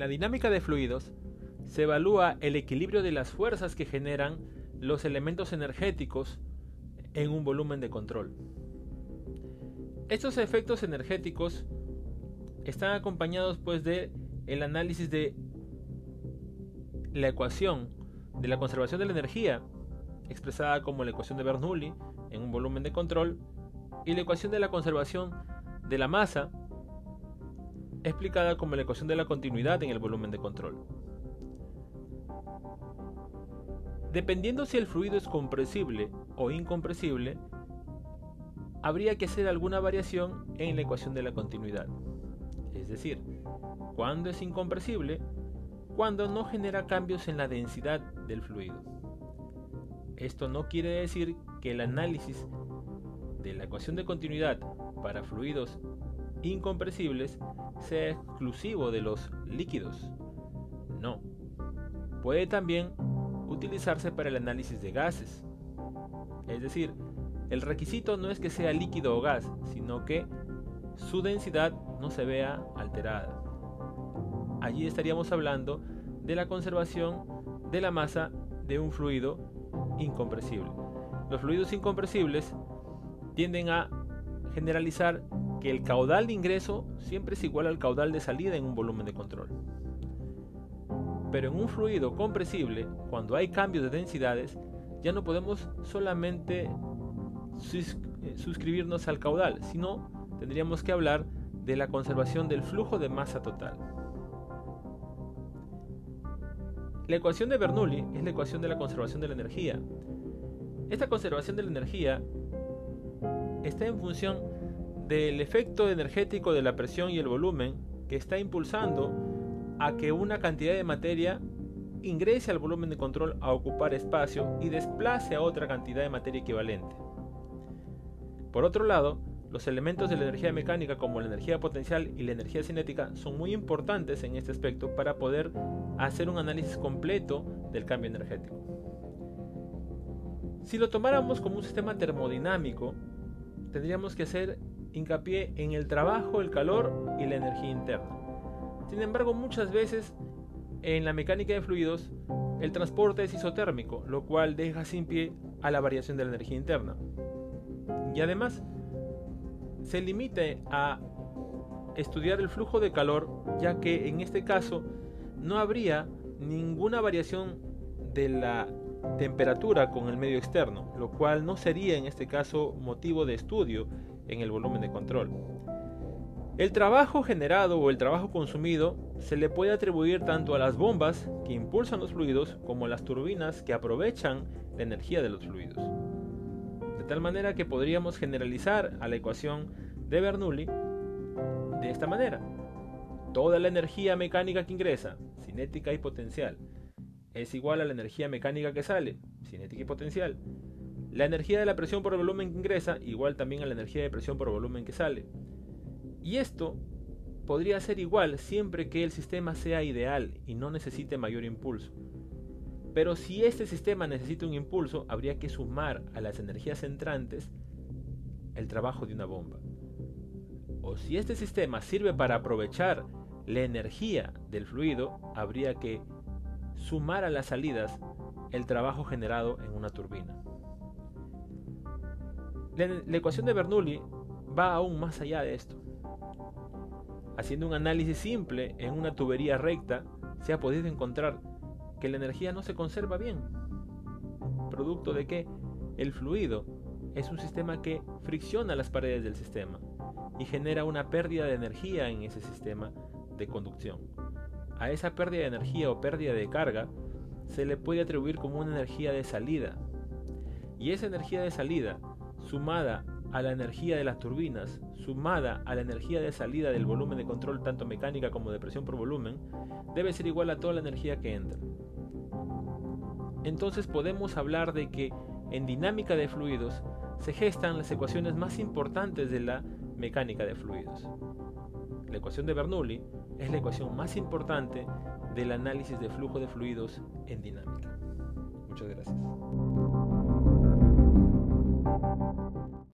la dinámica de fluidos, se evalúa el equilibrio de las fuerzas que generan los elementos energéticos en un volumen de control. Estos efectos energéticos están acompañados pues de el análisis de la ecuación de la conservación de la energía, expresada como la ecuación de Bernoulli en un volumen de control, y la ecuación de la conservación de la masa, explicada como la ecuación de la continuidad en el volumen de control. Dependiendo si el fluido es compresible o incompresible, habría que hacer alguna variación en la ecuación de la continuidad. Es decir, cuando es incompresible, cuando no genera cambios en la densidad del fluido. Esto no quiere decir que el análisis de la ecuación de continuidad para fluidos incompresibles sea exclusivo de los líquidos. No. Puede también utilizarse para el análisis de gases. Es decir, el requisito no es que sea líquido o gas, sino que su densidad no se vea alterada. Allí estaríamos hablando de la conservación de la masa de un fluido incompresible. Los fluidos incompresibles tienden a generalizar que el caudal de ingreso siempre es igual al caudal de salida en un volumen de control. Pero en un fluido compresible, cuando hay cambios de densidades, ya no podemos solamente eh, suscribirnos al caudal, sino tendríamos que hablar de la conservación del flujo de masa total. La ecuación de Bernoulli es la ecuación de la conservación de la energía. Esta conservación de la energía está en función del efecto energético de la presión y el volumen que está impulsando a que una cantidad de materia ingrese al volumen de control a ocupar espacio y desplace a otra cantidad de materia equivalente. Por otro lado, los elementos de la energía mecánica como la energía potencial y la energía cinética son muy importantes en este aspecto para poder hacer un análisis completo del cambio energético. Si lo tomáramos como un sistema termodinámico, tendríamos que hacer hincapié en el trabajo, el calor y la energía interna. Sin embargo, muchas veces en la mecánica de fluidos el transporte es isotérmico, lo cual deja sin pie a la variación de la energía interna. Y además, se limite a estudiar el flujo de calor, ya que en este caso no habría ninguna variación de la temperatura con el medio externo, lo cual no sería en este caso motivo de estudio en el volumen de control. El trabajo generado o el trabajo consumido se le puede atribuir tanto a las bombas que impulsan los fluidos como a las turbinas que aprovechan la energía de los fluidos. De tal manera que podríamos generalizar a la ecuación de Bernoulli de esta manera. Toda la energía mecánica que ingresa, cinética y potencial, es igual a la energía mecánica que sale, cinética y potencial. La energía de la presión por volumen que ingresa, igual también a la energía de presión por volumen que sale. Y esto podría ser igual siempre que el sistema sea ideal y no necesite mayor impulso. Pero si este sistema necesita un impulso, habría que sumar a las energías entrantes el trabajo de una bomba. O si este sistema sirve para aprovechar la energía del fluido, habría que sumar a las salidas el trabajo generado en una turbina. La, ecuación de Bernoulli va aún más allá de esto. Haciendo un análisis simple en una tubería recta, se ha podido encontrar que la energía no se conserva bien. Producto de que el fluido es un sistema que fricciona las paredes del sistema y genera una pérdida de energía en ese sistema de conducción. A esa pérdida de energía o pérdida de carga se le puede atribuir como una energía de salida. Y esa energía de salida, sumada a la energía de las turbinas, sumada a la energía de salida del volumen de control tanto mecánica como de presión por volumen, debe ser igual a toda la energía que entra. Entonces podemos hablar de que en dinámica de fluidos se gestan las ecuaciones más importantes de la mecánica de fluidos. La ecuación de Bernoulli es la ecuación más importante del análisis de flujo de fluidos en dinámica. Muchas gracias. Thank you.